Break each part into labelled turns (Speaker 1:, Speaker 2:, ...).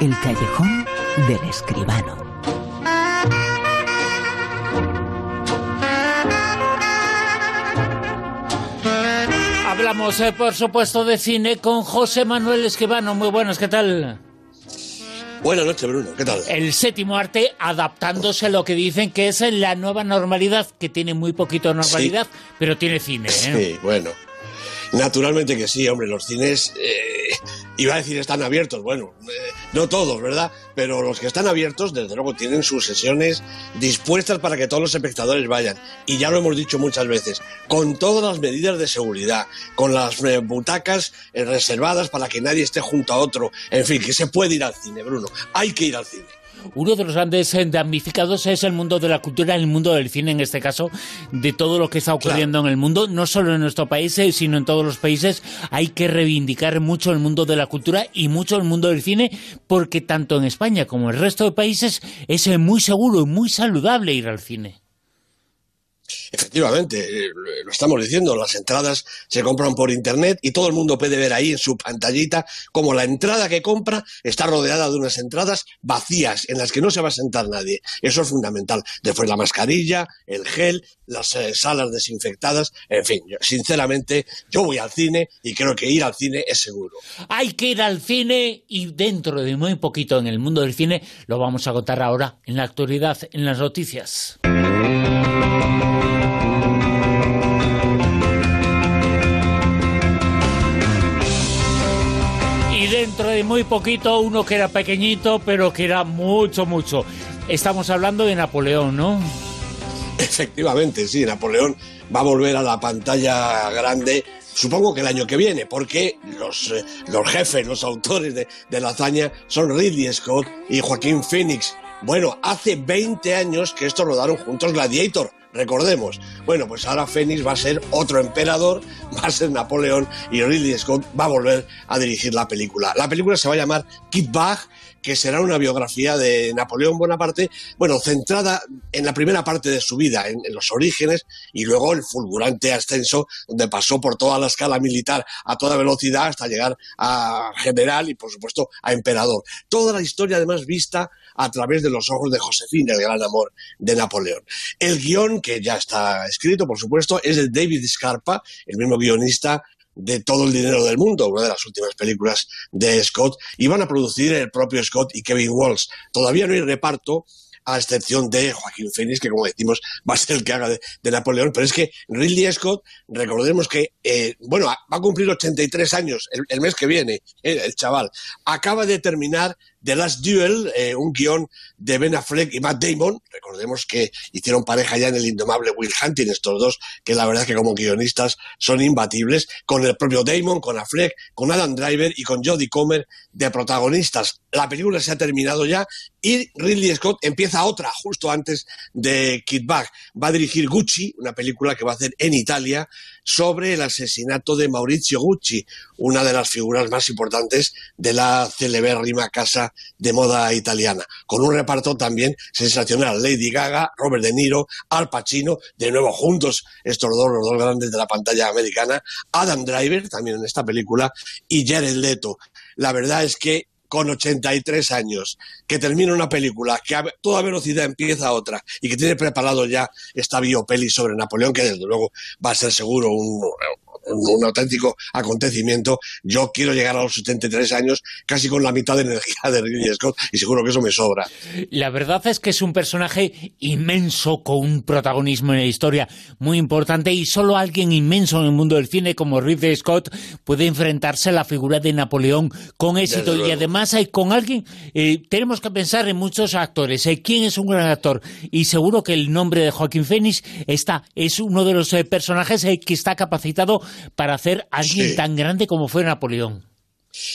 Speaker 1: El callejón del escribano.
Speaker 2: Hablamos, eh, por supuesto, de cine con José Manuel Escribano. Muy buenos, ¿qué tal?
Speaker 3: Buenas noches, Bruno. ¿Qué tal?
Speaker 2: El séptimo arte adaptándose a lo que dicen que es la nueva normalidad, que tiene muy poquito normalidad, pero tiene cine. ¿eh?
Speaker 3: Sí, bueno. Naturalmente que sí, hombre, los cines, eh, iba a decir están abiertos, bueno, eh, no todos, ¿verdad? Pero los que están abiertos, desde luego, tienen sus sesiones dispuestas para que todos los espectadores vayan. Y ya lo hemos dicho muchas veces, con todas las medidas de seguridad, con las eh, butacas reservadas para que nadie esté junto a otro, en fin, que se puede ir al cine, Bruno, hay que ir al cine.
Speaker 2: Uno de los grandes eh, damnificados es el mundo de la cultura, el mundo del cine en este caso, de todo lo que está ocurriendo en el mundo, no solo en nuestro país, eh, sino en todos los países. Hay que reivindicar mucho el mundo de la cultura y mucho el mundo del cine, porque tanto en España como en el resto de países es eh, muy seguro y muy saludable ir al cine.
Speaker 3: Efectivamente, eh, lo estamos diciendo, las entradas se compran por internet y todo el mundo puede ver ahí en su pantallita como la entrada que compra está rodeada de unas entradas vacías en las que no se va a sentar nadie. Eso es fundamental. Después la mascarilla, el gel, las eh, salas desinfectadas, en fin, sinceramente yo voy al cine y creo que ir al cine es seguro.
Speaker 2: Hay que ir al cine y dentro de muy poquito en el mundo del cine lo vamos a contar ahora en la actualidad, en las noticias. Muy poquito uno que era pequeñito, pero que era mucho, mucho. Estamos hablando de Napoleón, ¿no?
Speaker 3: Efectivamente, sí, Napoleón va a volver a la pantalla grande supongo que el año que viene, porque los, eh, los jefes, los autores de, de, la hazaña son Ridley Scott y Joaquín Phoenix. Bueno, hace 20 años que estos rodaron juntos Gladiator, recordemos. Bueno, pues ahora Fénix va a ser otro emperador, va a ser Napoleón y Ridley Scott va a volver a dirigir la película. La película se va a llamar Kid Bag, que será una biografía de Napoleón Bonaparte, bueno, centrada en la primera parte de su vida, en, los orígenes, y luego el fulgurante ascenso, donde pasó por toda la escala militar a toda velocidad hasta llegar a general y, por supuesto, a emperador. Toda la historia, además, vista a través de los ojos de Josefina, el gran amor de Napoleón. El guion, que ya está escrito, por supuesto, es de David Scarpa, el mismo guionista de todo el dinero del mundo, una de las últimas películas de Scott, y van a producir el propio Scott y Kevin Walsh. Todavía no hay reparto, a excepción de Joaquín Phoenix, que como decimos va a ser el que haga de, de Napoleón, pero es que Ridley Scott, recordemos que, eh, bueno, va a cumplir 83 años el, mes que viene, el, el chaval, acaba de terminar The Last Duel, eh, un guion de Ben Affleck y Matt Damon. Recordemos que hicieron pareja ya en el indomable Will Hunting, estos dos, que la verdad es que como guionistas son imbatibles, con el propio Damon, con Affleck, con Adam Driver y con Jodie Comer de protagonistas. La película se ha terminado ya y Ridley Scott empieza otra justo antes de Kid Bag. Va a dirigir Gucci, una película que va a hacer en Italia sobre el asesinato de Maurizio Gucci, una de las figuras más importantes de la celebérrima casa de moda italiana, con un reparto también sensacional. Lady Gaga, Robert De Niro, Al Pacino, de nuevo juntos estos dos, los dos grandes de la pantalla americana, Adam Driver, también en esta película, y Jared Leto. La verdad es que con 83 años, que termina una película, que a toda velocidad empieza otra y que tiene preparado ya esta biopeli sobre Napoleón, que desde luego va a ser seguro un, un auténtico acontecimiento. Yo quiero llegar a los 73 años casi con la mitad de energía de Ridley Scott y seguro que eso me sobra.
Speaker 2: La verdad es que es un personaje inmenso con un protagonismo en la historia muy importante y solo alguien inmenso en el mundo del cine como Ridley Scott puede enfrentarse a la figura de Napoleón con éxito y además hay con alguien eh, tenemos que pensar en muchos actores. Eh, ¿Quién es un gran actor? Y seguro que el nombre de Joaquín Phoenix está es uno de los eh, personajes eh, que está capacitado para hacer a alguien
Speaker 3: Sí.
Speaker 2: tan grande como fue Napoleón.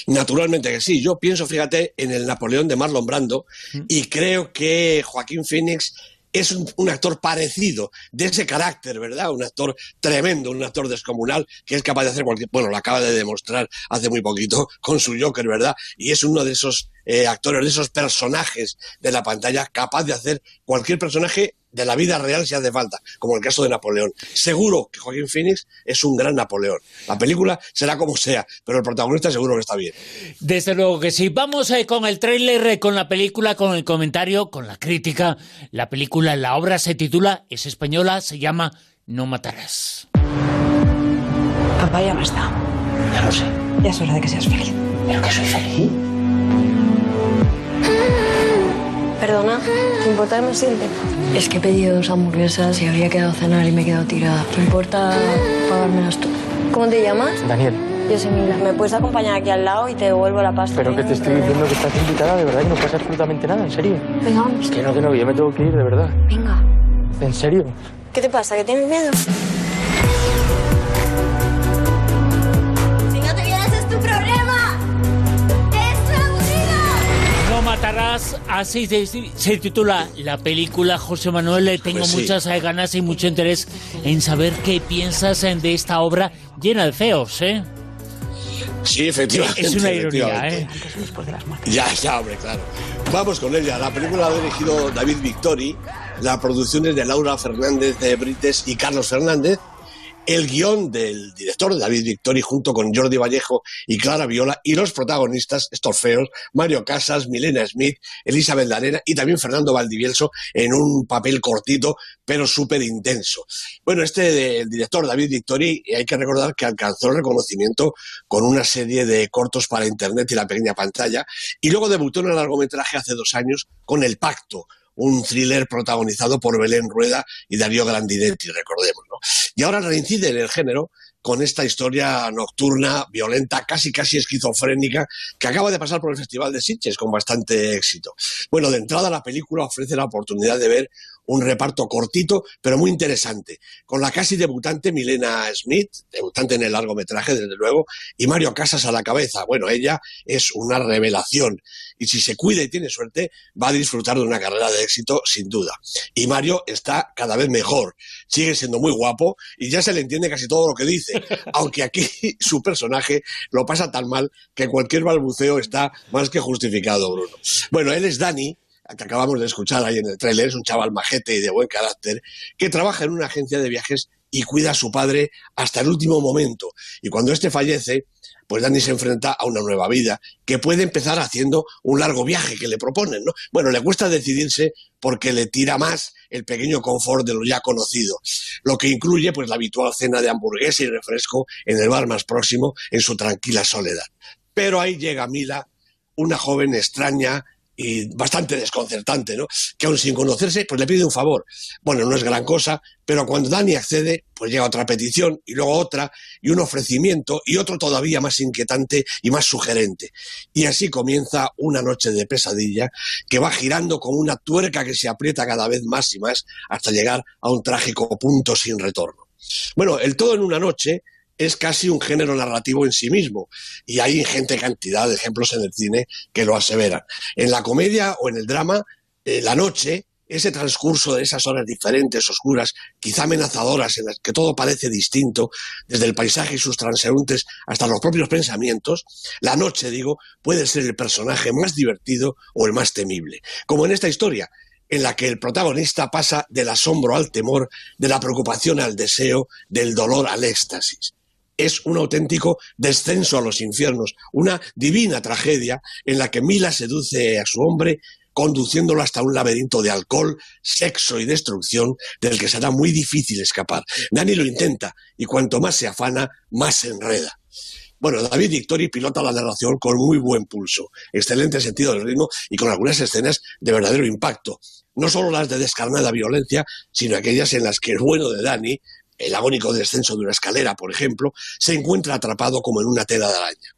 Speaker 3: Naturalmente que sí. Yo pienso, fíjate, en el Napoleón de Marlon Brando y creo que Joaquín Phoenix es un, un actor parecido, de ese carácter, ¿verdad? Un actor tremendo, un actor descomunal, que es capaz de hacer cualquier... Bueno, lo acaba de demostrar hace muy poquito con su Joker, ¿verdad? Y es uno de esos eh, actores, de esos personajes de la pantalla, capaz de hacer cualquier personaje de la vida real si hace falta, como el caso de Napoleón. Seguro que Joaquín Phoenix es un gran Napoleón. La película será como sea, pero el protagonista seguro que está bien.
Speaker 2: Desde luego que sí. Vamos eh, con el tráiler, eh, con la película, con el comentario, con la crítica. La película, la obra se titula, es española, se llama No matarás.
Speaker 4: Papá ya no está.
Speaker 5: Ya lo sé.
Speaker 4: Ya es hora de que seas feliz.
Speaker 5: ¿Pero que soy feliz?
Speaker 6: Perdona, ¿te importa que me siente?
Speaker 7: Es que he pedido dos hamburguesas y había quedado a cenar y me he quedado tirada. ¿Te importa pagármelas tú?
Speaker 6: ¿Cómo te llamas?
Speaker 5: Daniel.
Speaker 6: Yo soy Mila. ¿Me puedes acompañar aquí al lado y te devuelvo la pasta?
Speaker 5: Pero que te estoy diciendo que estás invitada, de verdad, que no pasa absolutamente nada, en serio.
Speaker 6: Venga, vamos.
Speaker 5: Que no, que no, yo me tengo que ir, de verdad.
Speaker 6: Venga.
Speaker 5: ¿En serio?
Speaker 6: ¿Qué te pasa? ¿Que tienes miedo?
Speaker 2: Matarás, así se, se titula la película. José Manuel, le tengo
Speaker 3: Pues
Speaker 2: muchas eh, ganas y mucho interés en saber qué piensas eh, de esta obra llena de feos, ¿eh?
Speaker 3: Sí, efectivamente.
Speaker 2: Es una ironía. ¿eh?
Speaker 4: Antes o después de las muertes.
Speaker 3: Ya, ya, hombre, claro. Vamos con ella. La película la ha dirigido David Victori. La producción es de Laura Fernández de Brites y Carlos Fernández. El guion del director David Victori junto con Jordi Vallejo y Clara Viola y los protagonistas, estos feos, Mario Casas, Milena Smith, Elizabeth Larena y también Fernando Valdivielso en un papel cortito pero súper intenso. Bueno, este del director David Victori, hay que recordar que alcanzó el reconocimiento con una serie de cortos para internet y la pequeña pantalla y luego debutó en el largometraje hace dos años con El Pacto, un thriller protagonizado por Belén Rueda y Darío Grandinetti, recordémoslo. Y ahora reincide en el género con esta historia nocturna, violenta, casi casi esquizofrénica, que acaba de pasar por el Festival de Sitges con bastante éxito. Bueno, de entrada la película ofrece la oportunidad de ver un reparto cortito, pero muy interesante, con la casi debutante Milena Smith, debutante en el largometraje, desde luego, y Mario Casas a la cabeza. Bueno, ella es una revelación, y si se cuida y tiene suerte, va a disfrutar de una carrera de éxito, sin duda. Y Mario está cada vez mejor, sigue siendo muy guapo, y ya se le entiende casi todo lo que dice, aunque aquí su personaje lo pasa tan mal que cualquier balbuceo está más que justificado, Bruno. Bueno, él es Dani, que acabamos de escuchar ahí en el tráiler, es un chaval majete y de buen carácter, que trabaja en una agencia de viajes y cuida a su padre hasta el último momento. Y cuando éste fallece, pues Dani se enfrenta a una nueva vida que puede empezar haciendo un largo viaje que le proponen, ¿no? Bueno, le cuesta decidirse porque le tira más el pequeño confort de lo ya conocido, lo que incluye pues la habitual cena de hamburguesa y refresco en el bar más próximo en su tranquila soledad. Pero ahí llega Mila, una joven extraña y bastante desconcertante, ¿no? Que aún sin conocerse, pues le pide un favor. Bueno, no es gran cosa, pero cuando Dani accede, pues llega otra petición y luego otra y un ofrecimiento y otro todavía más inquietante y más sugerente. Y así comienza una noche de pesadilla que va girando como una tuerca que se aprieta cada vez más y más hasta llegar a un trágico punto sin retorno. Bueno, el todo en una noche es casi un género narrativo en sí mismo y hay ingente cantidad de ejemplos en el cine que lo aseveran. En la comedia o en el drama, eh, la noche, ese transcurso de esas horas diferentes, oscuras, quizá amenazadoras, en las que todo parece distinto, desde el paisaje y sus transeúntes hasta los propios pensamientos, la noche, digo, puede ser el personaje más divertido o el más temible. Como en esta historia, en la que el protagonista pasa del asombro al temor, de la preocupación al deseo, del dolor al éxtasis es un auténtico descenso a los infiernos, una divina tragedia en la que Mila seduce a su hombre conduciéndolo hasta un laberinto de alcohol, sexo y destrucción del que será muy difícil escapar. Dani lo intenta y cuanto más se afana, más se enreda. Bueno, David Victori pilota la narración con muy buen pulso, excelente sentido del ritmo y con algunas escenas de verdadero impacto. No solo las de descarnada violencia, sino aquellas en las que el bueno de Dani, el agónico descenso de una escalera, por ejemplo, se encuentra atrapado como en una tela de araña.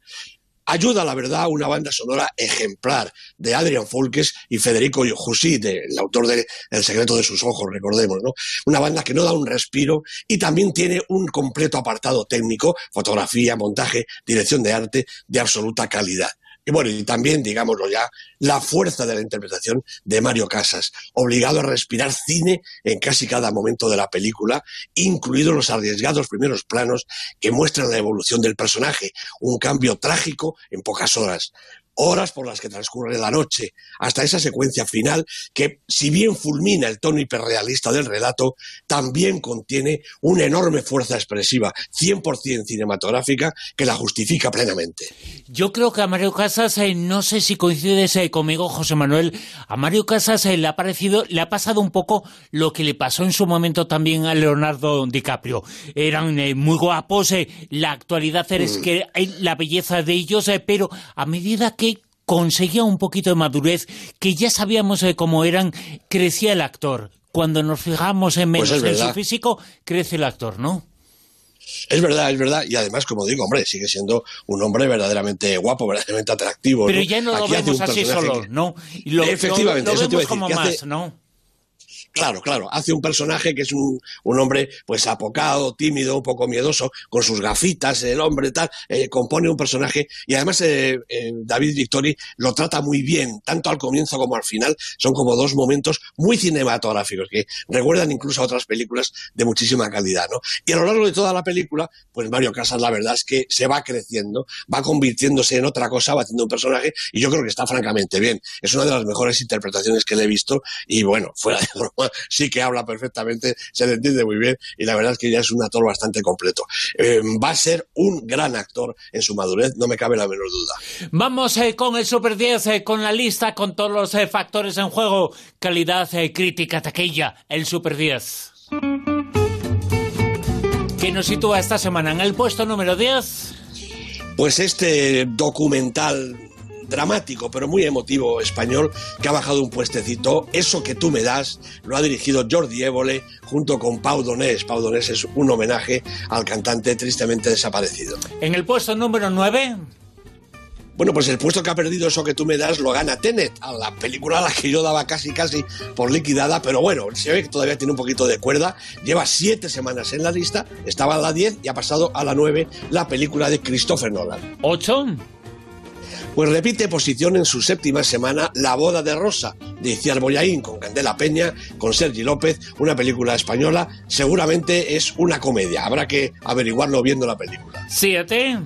Speaker 3: Ayuda, la verdad, una banda sonora ejemplar de Adrian Folkes y Federico Jussi, el autor de El secreto de sus ojos, recordemos, ¿no? Una banda que no da un respiro y también tiene un completo apartado técnico, fotografía, montaje, dirección de arte de absoluta calidad. Y bueno, y también, digámoslo ya, la fuerza de la interpretación de Mario Casas, obligado a respirar cine en casi cada momento de la película, incluidos los arriesgados primeros planos que muestran la evolución del personaje, un cambio trágico en pocas horas. Horas por las que transcurre la noche, hasta esa secuencia final que, si bien fulmina el tono hiperrealista del relato, también contiene una enorme fuerza expresiva, 100% cinematográfica, que la justifica plenamente.
Speaker 2: Yo creo que a Mario Casas, eh, no sé si coincides eh, conmigo, José Manuel, a Mario Casas eh, le ha parecido, le ha pasado un poco lo que le pasó en su momento también a Leonardo DiCaprio. Eran muy guapos, la actualidad es mm. que hay la belleza de ellos, pero a medida que conseguía un poquito de madurez, que ya sabíamos cómo eran, crecía el actor. Cuando nos fijamos en
Speaker 3: pues
Speaker 2: menos en su físico, crece el actor, ¿no?
Speaker 3: Es verdad, es verdad. Y además, como digo, hombre, sigue siendo un hombre verdaderamente guapo, verdaderamente atractivo.
Speaker 2: Pero ya no lo vemos así solo, ¿no?
Speaker 3: lo, Efectivamente,
Speaker 2: lo, vemos como más, ¿no?
Speaker 3: Claro, claro, hace un personaje que es un, hombre pues apocado, tímido, un poco miedoso, con sus gafitas, el hombre tal, eh, compone un personaje y además eh, eh, David Victori lo trata muy bien, tanto al comienzo como al final, son como dos momentos muy cinematográficos que recuerdan incluso a otras películas de muchísima calidad, ¿no? Y a lo largo de toda la película, pues Mario Casas la verdad es que se va creciendo, va convirtiéndose en otra cosa, va haciendo un personaje y yo creo que está francamente bien. Es una de las mejores interpretaciones que le he visto y bueno, fuera de broma, sí que habla perfectamente, se le entiende muy bien y la verdad es que ya es un actor bastante completo. Eh, va a ser un gran actor en su madurez, no me cabe la menor duda.
Speaker 2: Vamos eh, con el Super 10, eh, con la lista, con todos los factores en juego, calidad, crítica, taquilla, el Super 10. ¿Qué nos sitúa esta semana en el puesto número 10?
Speaker 3: Pues este documental dramático, pero muy emotivo español, que ha bajado un puestecito. Eso que tú me das lo ha dirigido Jordi Évole junto con Pau Donés. Pau Donés es un homenaje al cantante tristemente desaparecido.
Speaker 2: En el puesto número 9...
Speaker 3: Bueno, pues el puesto que ha perdido eso que tú me das lo gana Tenet, a la película a la que yo daba casi casi por liquidada, pero bueno, se ve que todavía tiene un poquito de cuerda. Lleva siete semanas en la lista, estaba a la 10 y ha pasado a la 9 la película de Christopher Nolan.
Speaker 2: ¿Ocho?
Speaker 3: Pues repite posición en su séptima semana La boda de Rosa, de Iciar Boyaín, con Candela Peña, con Sergi López, una película española, seguramente es una comedia, habrá que averiguarlo viendo la película.
Speaker 2: ¿Siete?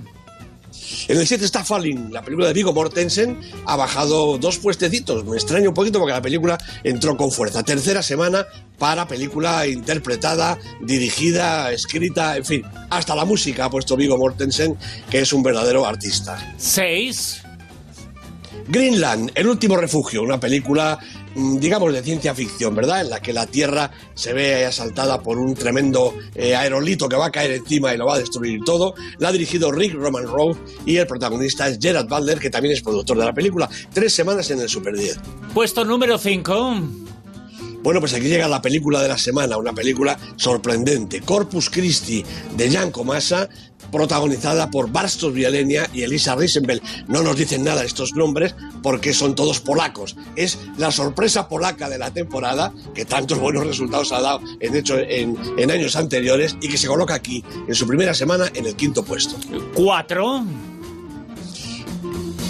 Speaker 3: En el 7 está Falling, la película de Vigo Mortensen, ha bajado dos puestecitos. Me extraña un poquito porque la película entró con fuerza. Tercera semana para película interpretada, dirigida, escrita, en fin. Hasta la música ha puesto Vigo Mortensen, que es un verdadero artista.
Speaker 2: Seis.
Speaker 3: Greenland, el último refugio, una película, digamos, de ciencia ficción, ¿verdad? En la que la Tierra se ve asaltada por un tremendo eh, aerolito que va a caer encima y lo va a destruir todo. La ha dirigido Rick Roman Rowe y el protagonista es Gerard Butler, que también es productor de la película. Tres semanas en el Super 10.
Speaker 2: Puesto número 5.
Speaker 3: Bueno, pues aquí llega la película de la semana, una película sorprendente, Corpus Christi de Jan Comasa, protagonizada por Barstos Bielenia y Elisa Risenbel. No nos dicen nada estos nombres porque son todos polacos. Es la sorpresa polaca de la temporada que tantos buenos resultados ha dado en, hecho, en, en años anteriores y que se coloca aquí en su primera semana en el quinto puesto.
Speaker 2: Cuatro.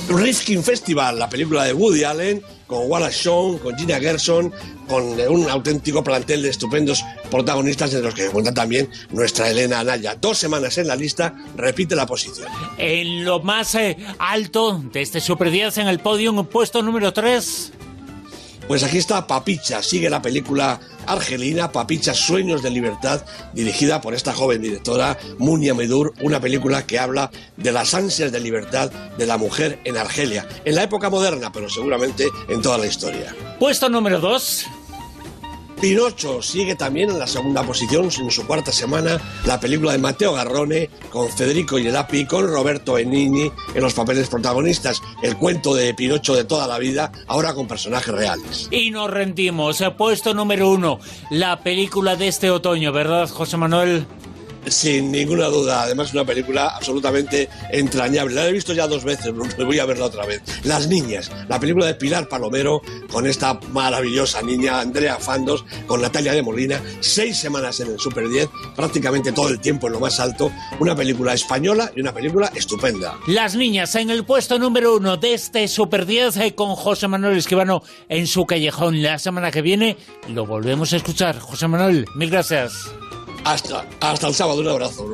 Speaker 3: Rifkin Festival, la película de Woody Allen, con Wallace Shawn, con Gina Gerson, con un auténtico plantel de estupendos protagonistas en los que cuenta también nuestra Elena Anaya. Dos semanas en la lista, repite la posición.
Speaker 2: En lo más eh, alto de este Super 10 en el podio, puesto número 3.
Speaker 3: Pues aquí está Papicha, sigue la película argelina Papicha Sueños de Libertad, dirigida por esta joven directora Munia Medur, una película que habla de las ansias de libertad de la mujer en Argelia, en la época moderna, pero seguramente en toda la historia.
Speaker 2: Puesto número 2.
Speaker 3: Pinocho sigue también en la segunda posición en su cuarta semana la película de Mateo Garrone con Federico Yelapi, con Roberto Benigni en los papeles protagonistas. El cuento de Pinocho de toda la vida, ahora con personajes reales.
Speaker 2: Y nos rendimos. Puesto número uno, la película de este otoño, ¿verdad, José Manuel?
Speaker 3: Sin ninguna duda, además una película absolutamente entrañable. La he visto ya dos veces, pero voy a verla otra vez. Las niñas, la película de Pilar Palomero con esta maravillosa niña Andrea Fandos, con Natalia de Molina, seis semanas en el Super 10, prácticamente todo el tiempo en lo más alto. Una película española y una película estupenda.
Speaker 2: Las niñas en el puesto número uno de este Super 10 eh, con José Manuel Esquivano en su callejón. La semana que viene lo volvemos a escuchar. José Manuel, mil gracias.
Speaker 3: Hasta, hasta el sábado. Un abrazo.